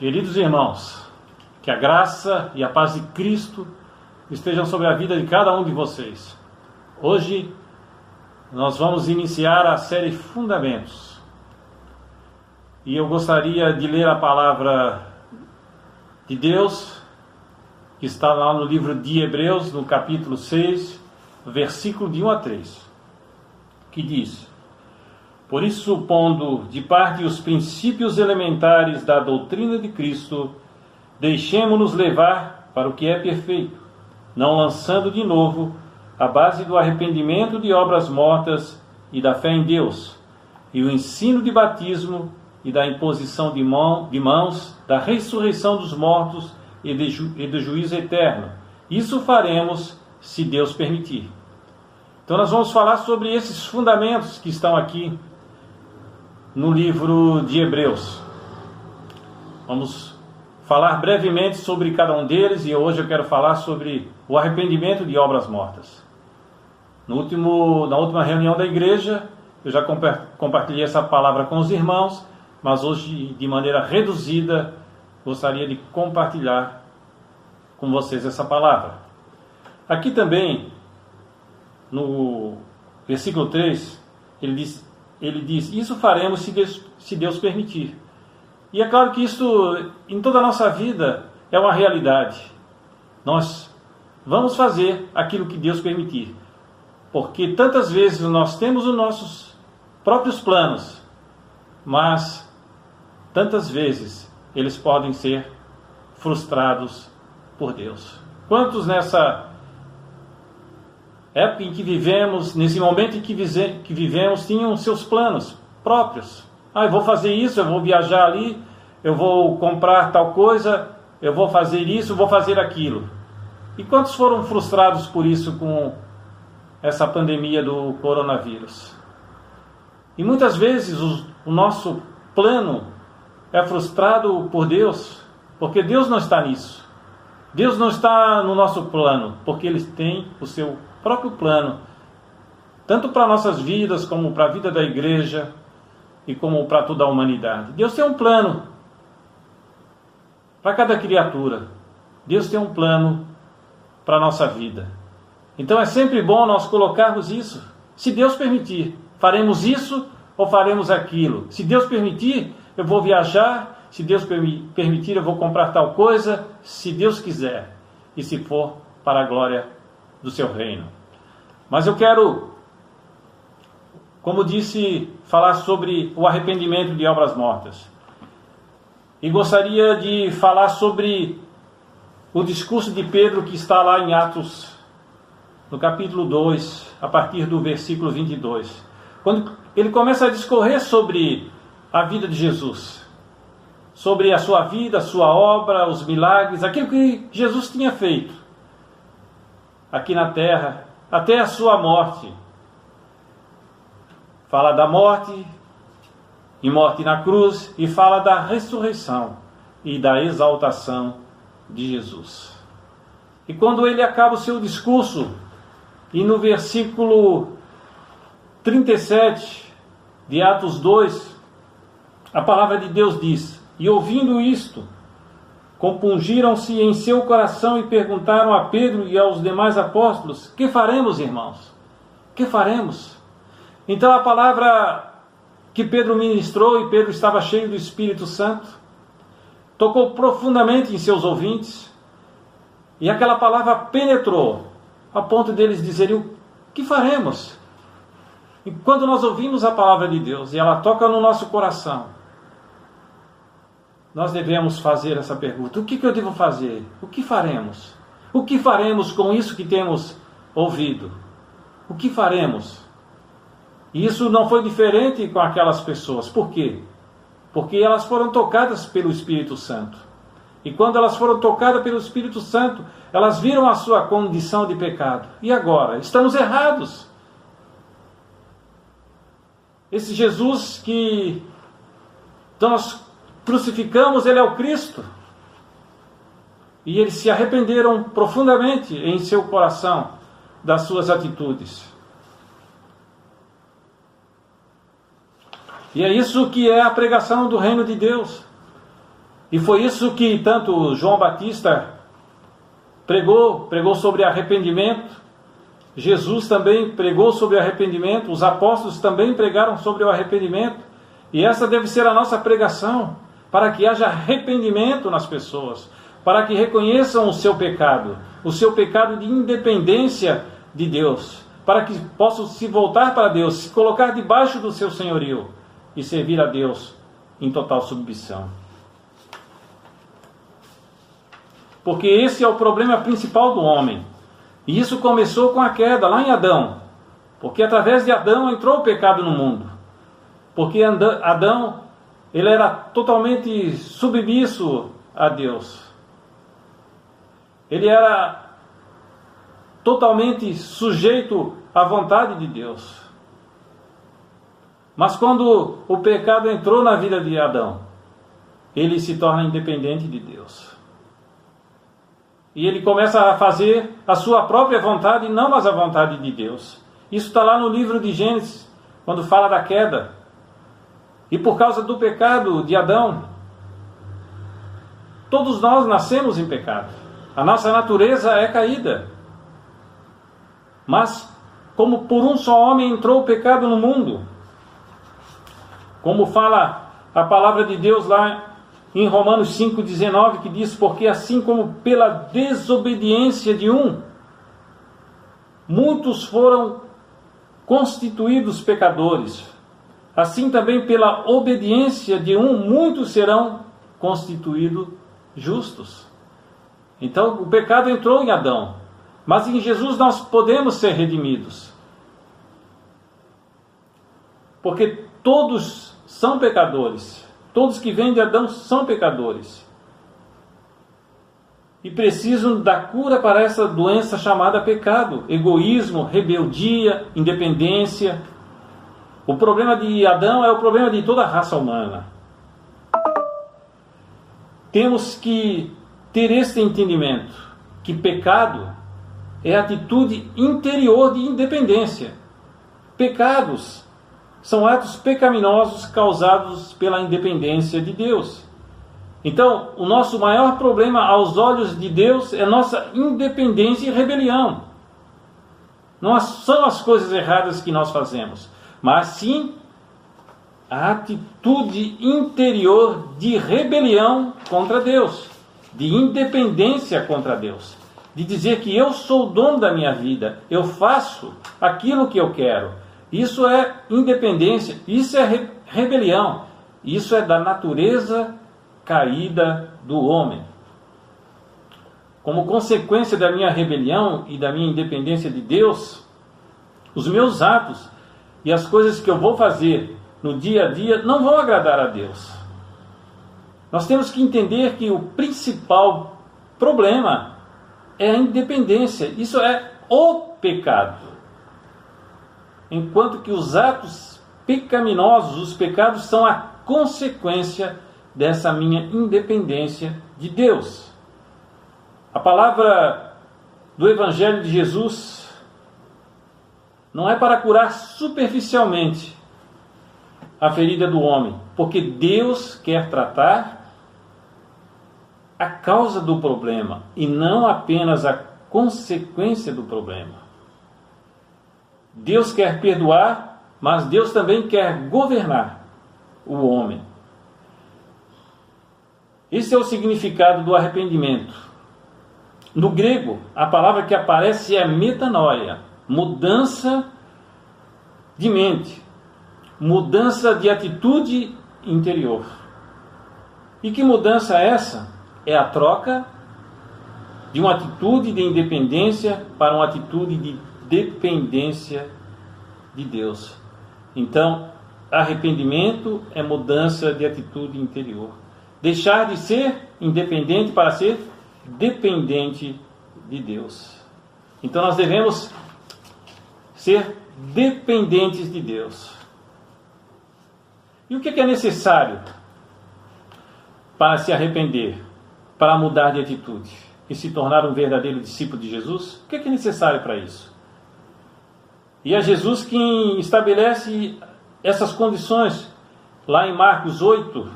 Queridos irmãos, que a graça e a paz de Cristo estejam sobre a vida de cada um de vocês. Hoje nós vamos iniciar a série Fundamentos. E eu gostaria de ler a palavra de Deus, que está lá no livro de Hebreus, no capítulo 6, versículo de 1 a 3, que diz: Por isso, pondo de parte os princípios elementares da doutrina de Cristo, deixemo-nos levar para o que é perfeito, não lançando de novo a base do arrependimento de obras mortas e da fé em Deus, e o ensino de batismo e da imposição de, mão, de mãos, da ressurreição dos mortos e, de ju, e do juízo eterno. Isso faremos se Deus permitir. Então, nós vamos falar sobre esses fundamentos que estão aqui no livro de Hebreus. Vamos falar brevemente sobre cada um deles e hoje eu quero falar sobre o arrependimento de obras mortas. No último, na última reunião da igreja, eu já compartilhei essa palavra com os irmãos, mas hoje, de maneira reduzida, gostaria de compartilhar com vocês essa palavra. Aqui também, no versículo 3, ele diz: ele diz Isso faremos se Deus, se Deus permitir. E é claro que isso, em toda a nossa vida, é uma realidade. Nós vamos fazer aquilo que Deus permitir. Porque tantas vezes nós temos os nossos próprios planos, mas tantas vezes eles podem ser frustrados por Deus. Quantos nessa época em que vivemos, nesse momento em que, que vivemos, tinham seus planos próprios? Ah, eu vou fazer isso, eu vou viajar ali, eu vou comprar tal coisa, eu vou fazer isso, vou fazer aquilo. E quantos foram frustrados por isso com essa pandemia do coronavírus? E muitas vezes o, o nosso plano é frustrado por Deus, porque Deus não está nisso. Deus não está no nosso plano, porque Ele tem o seu próprio plano, tanto para nossas vidas, como para a vida da igreja e como para toda a humanidade. Deus tem um plano para cada criatura. Deus tem um plano para a nossa vida. Então é sempre bom nós colocarmos isso. Se Deus permitir, faremos isso ou faremos aquilo. Se Deus permitir, eu vou viajar. Se Deus permitir, eu vou comprar tal coisa. Se Deus quiser. E se for para a glória do seu reino. Mas eu quero, como disse, falar sobre o arrependimento de obras mortas. E gostaria de falar sobre o discurso de Pedro que está lá em Atos, no capítulo 2, a partir do versículo 22. Quando ele começa a discorrer sobre a vida de Jesus, sobre a sua vida, a sua obra, os milagres, aquilo que Jesus tinha feito aqui na terra, até a sua morte. Fala da morte, e morte na cruz e fala da ressurreição e da exaltação de Jesus. E quando ele acaba o seu discurso, e no versículo 37 de Atos 2, a palavra de Deus diz: E ouvindo isto, compungiram-se em seu coração e perguntaram a Pedro e aos demais apóstolos: Que faremos, irmãos? Que faremos? Então a palavra que Pedro ministrou e Pedro estava cheio do Espírito Santo, tocou profundamente em seus ouvintes e aquela palavra penetrou a ponto deles dizerem: que faremos? E quando nós ouvimos a palavra de Deus e ela toca no nosso coração, nós devemos fazer essa pergunta: O que, que eu devo fazer? O que faremos? O que faremos com isso que temos ouvido? O que faremos? E isso não foi diferente com aquelas pessoas. Por quê? Porque elas foram tocadas pelo Espírito Santo. E quando elas foram tocadas pelo Espírito Santo, elas viram a sua condição de pecado. E agora? Estamos errados. Esse Jesus que nós crucificamos, ele é o Cristo. E eles se arrependeram profundamente em seu coração das suas atitudes. E é isso que é a pregação do reino de Deus. E foi isso que tanto João Batista pregou, pregou sobre arrependimento. Jesus também pregou sobre arrependimento, os apóstolos também pregaram sobre o arrependimento, e essa deve ser a nossa pregação, para que haja arrependimento nas pessoas, para que reconheçam o seu pecado, o seu pecado de independência de Deus, para que possam se voltar para Deus, se colocar debaixo do seu senhorio e servir a Deus em total submissão. Porque esse é o problema principal do homem. E isso começou com a queda, lá em Adão. Porque através de Adão entrou o pecado no mundo. Porque Adão, ele era totalmente submisso a Deus. Ele era totalmente sujeito à vontade de Deus. Mas quando o pecado entrou na vida de Adão, ele se torna independente de Deus. E ele começa a fazer a sua própria vontade não mais a vontade de Deus. Isso está lá no livro de Gênesis, quando fala da queda. E por causa do pecado de Adão, todos nós nascemos em pecado. A nossa natureza é caída. Mas, como por um só homem entrou o pecado no mundo, como fala a palavra de Deus lá em Romanos 5,19, que diz: Porque assim como pela desobediência de um, muitos foram constituídos pecadores, assim também pela obediência de um, muitos serão constituídos justos. Então o pecado entrou em Adão, mas em Jesus nós podemos ser redimidos. Porque todos são pecadores. Todos que vêm de Adão são pecadores. E precisam da cura para essa doença chamada pecado: egoísmo, rebeldia, independência. O problema de Adão é o problema de toda a raça humana. Temos que ter esse entendimento que pecado é atitude interior de independência. Pecados são atos pecaminosos causados pela independência de Deus. Então, o nosso maior problema aos olhos de Deus é nossa independência e rebelião. Não são as coisas erradas que nós fazemos, mas sim a atitude interior de rebelião contra Deus, de independência contra Deus, de dizer que eu sou o dono da minha vida, eu faço aquilo que eu quero, isso é independência, isso é rebelião, isso é da natureza caída do homem. Como consequência da minha rebelião e da minha independência de Deus, os meus atos e as coisas que eu vou fazer no dia a dia não vão agradar a Deus. Nós temos que entender que o principal problema é a independência. Isso é o pecado enquanto que os atos pecaminosos, os pecados, são a consequência dessa minha independência de Deus. A palavra do Evangelho de Jesus não é para curar superficialmente a ferida do homem, porque Deus quer tratar a causa do problema e não apenas a consequência do problema. Deus quer perdoar, mas Deus também quer governar o homem. Esse é o significado do arrependimento. No grego, a palavra que aparece é metanoia, mudança de mente, mudança de atitude interior. E que mudança é essa? É a troca de uma atitude de independência para uma atitude de dependência de Deus. Então, arrependimento é mudança de atitude interior. Deixar de ser independente para ser dependente de Deus. Então, nós devemos ser dependentes de Deus. E o que é necessário para se arrepender, para mudar de atitude e se tornar um verdadeiro discípulo de Jesus? O que é necessário para isso? E é Jesus quem estabelece essas condições lá em Marcos 8,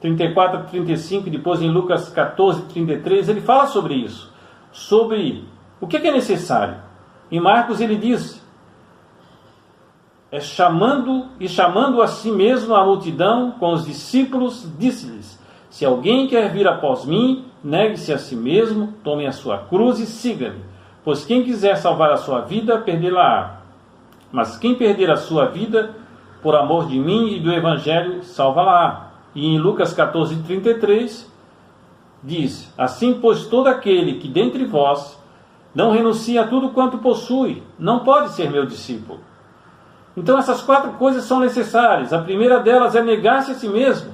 34 a 35, e depois em Lucas 14, 33, ele fala sobre isso. Sobre o que é necessário. Em Marcos ele diz: é chamando e chamando a si mesmo a multidão com os discípulos, disse-lhes: Se alguém quer vir após mim, negue-se a si mesmo, tome a sua cruz e siga-me. Pois quem quiser salvar a sua vida, perdê-la-á. Mas quem perder a sua vida, por amor de mim e do Evangelho, salva-la-á. E em Lucas 14, 33, diz: Assim, pois, todo aquele que dentre vós não renuncia a tudo quanto possui, não pode ser meu discípulo. Então, essas quatro coisas são necessárias. A primeira delas é negar-se a si mesmo.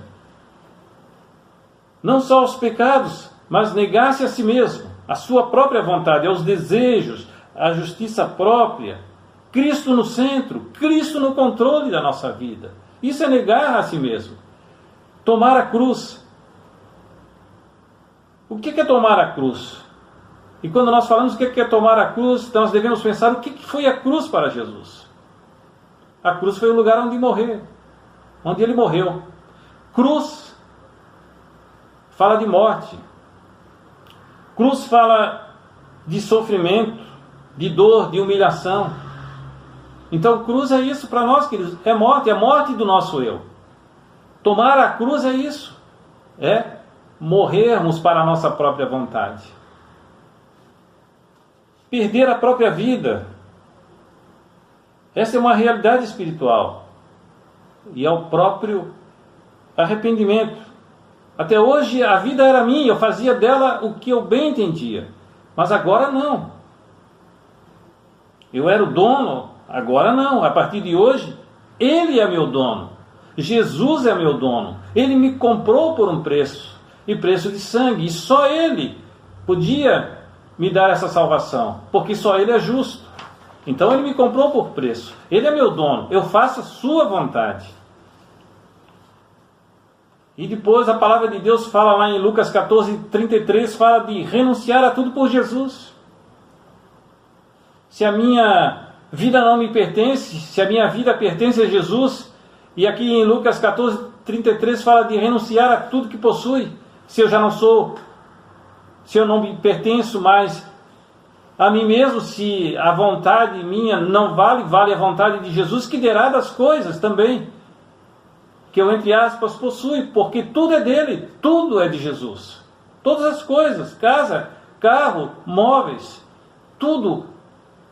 Não só aos pecados, mas negar-se a si mesmo, a sua própria vontade, aos desejos, a justiça própria. Cristo no centro, Cristo no controle da nossa vida. Isso é negar a si mesmo. Tomar a cruz. O que é tomar a cruz? E quando nós falamos o que é tomar a cruz, nós devemos pensar o que foi a cruz para Jesus. A cruz foi o lugar onde morreu, onde ele morreu. Cruz fala de morte. Cruz fala de sofrimento, de dor, de humilhação. Então, cruz é isso para nós, queridos. É morte, é morte do nosso eu. Tomar a cruz é isso. É morrermos para a nossa própria vontade. Perder a própria vida. Essa é uma realidade espiritual. E é o próprio arrependimento. Até hoje a vida era minha, eu fazia dela o que eu bem entendia. Mas agora não. Eu era o dono, agora não. A partir de hoje, ele é meu dono. Jesus é meu dono. Ele me comprou por um preço, e preço de sangue, e só ele podia me dar essa salvação, porque só ele é justo. Então ele me comprou por preço. Ele é meu dono. Eu faço a sua vontade. E depois a palavra de Deus fala lá em Lucas 14, 33, fala de renunciar a tudo por Jesus. Se a minha vida não me pertence, se a minha vida pertence a Jesus, e aqui em Lucas 14, 33 fala de renunciar a tudo que possui. Se eu já não sou, se eu não me pertenço mais a mim mesmo, se a vontade minha não vale, vale a vontade de Jesus, que derá das coisas também. Que eu, entre aspas, possui, porque tudo é dele, tudo é de Jesus. Todas as coisas, casa, carro, móveis, tudo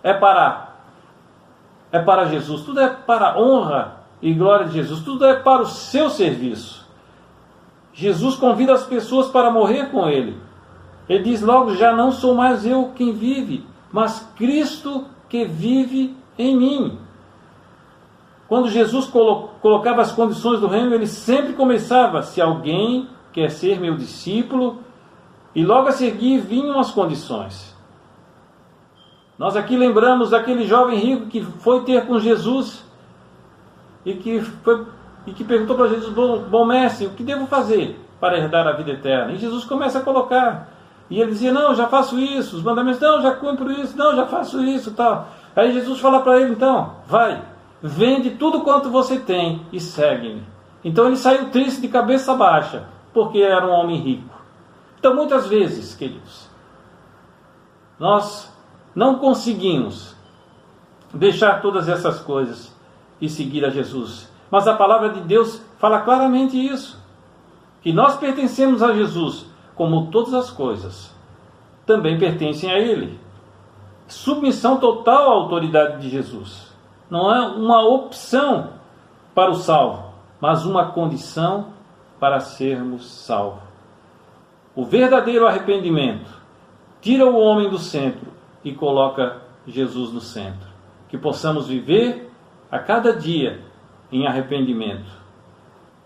é para é para Jesus, tudo é para a honra e glória de Jesus. Tudo é para o seu serviço. Jesus convida as pessoas para morrer com ele. Ele diz logo: Já não sou mais eu quem vive, mas Cristo que vive em mim. Quando Jesus colocava as condições do reino, ele sempre começava: Se alguém quer ser meu discípulo, e logo a seguir vinham as condições. Nós aqui lembramos daquele jovem rico que foi ter com Jesus e que, foi, e que perguntou para Jesus: bom, bom mestre, o que devo fazer para herdar a vida eterna? E Jesus começa a colocar. E ele dizia: Não, já faço isso. Os mandamentos: Não, já cumpro isso. Não, já faço isso. tal. Aí Jesus fala para ele: Então, vai, vende tudo quanto você tem e segue-me. Então ele saiu triste de cabeça baixa, porque era um homem rico. Então, muitas vezes, queridos, nós não conseguimos deixar todas essas coisas e seguir a Jesus. Mas a palavra de Deus fala claramente isso: que nós pertencemos a Jesus, como todas as coisas também pertencem a Ele. Submissão total à autoridade de Jesus. Não é uma opção para o salvo, mas uma condição para sermos salvos. O verdadeiro arrependimento tira o homem do centro e coloca Jesus no centro. Que possamos viver a cada dia em arrependimento.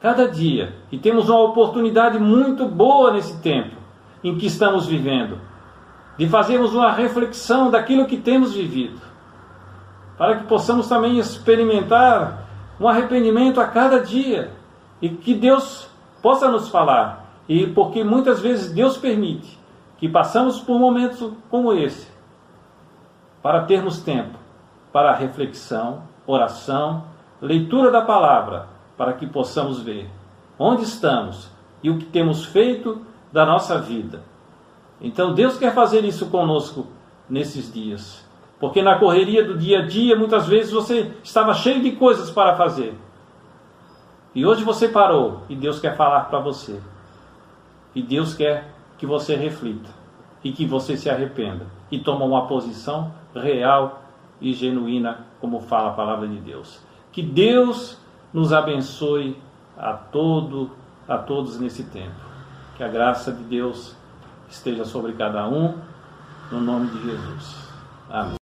Cada dia. E temos uma oportunidade muito boa nesse tempo em que estamos vivendo de fazermos uma reflexão daquilo que temos vivido, para que possamos também experimentar um arrependimento a cada dia e que Deus possa nos falar. E porque muitas vezes Deus permite que passamos por momentos como esse para termos tempo para reflexão oração, leitura da palavra, para que possamos ver onde estamos, e o que temos feito da nossa vida. Então Deus quer fazer isso conosco nesses dias. Porque na correria do dia a dia, muitas vezes você estava cheio de coisas para fazer. E hoje você parou e Deus quer falar para você. E Deus quer que você reflita e que você se arrependa e tome uma posição real e genuína, como fala a palavra de Deus. Que Deus nos abençoe a todo a todos nesse tempo. Que a graça de Deus esteja sobre cada um, no nome de Jesus. Amém.